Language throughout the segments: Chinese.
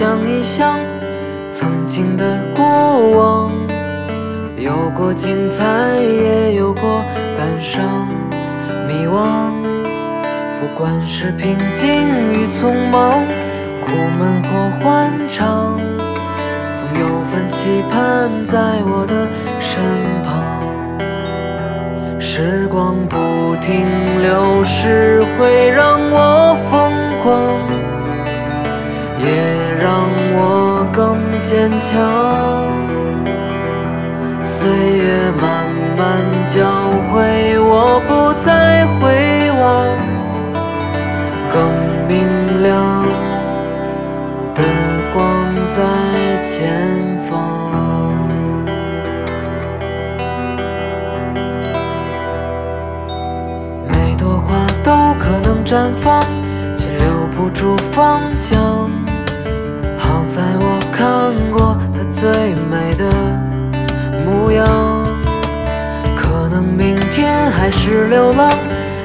想一想曾经的过往，有过精彩，也有过感伤、迷惘。不管是平静与匆忙，苦闷或欢畅，总有份期盼在我的身旁。时光不停流逝，会让我让我更坚强。岁月慢慢教会我，不再回望，更明亮的光在前方。每朵花都可能绽放，却留不住芳香。最美的模样。可能明天还是流浪，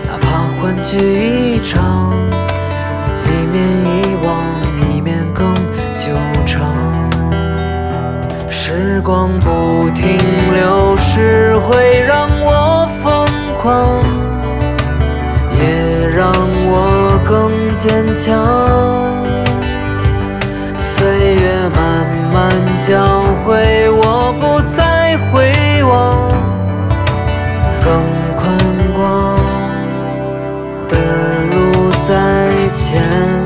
哪怕欢聚一场，一面遗忘，一面更久长。时光不停流逝，会让我疯狂。也让我更坚强。教会我，不再回望，更宽广的路在前。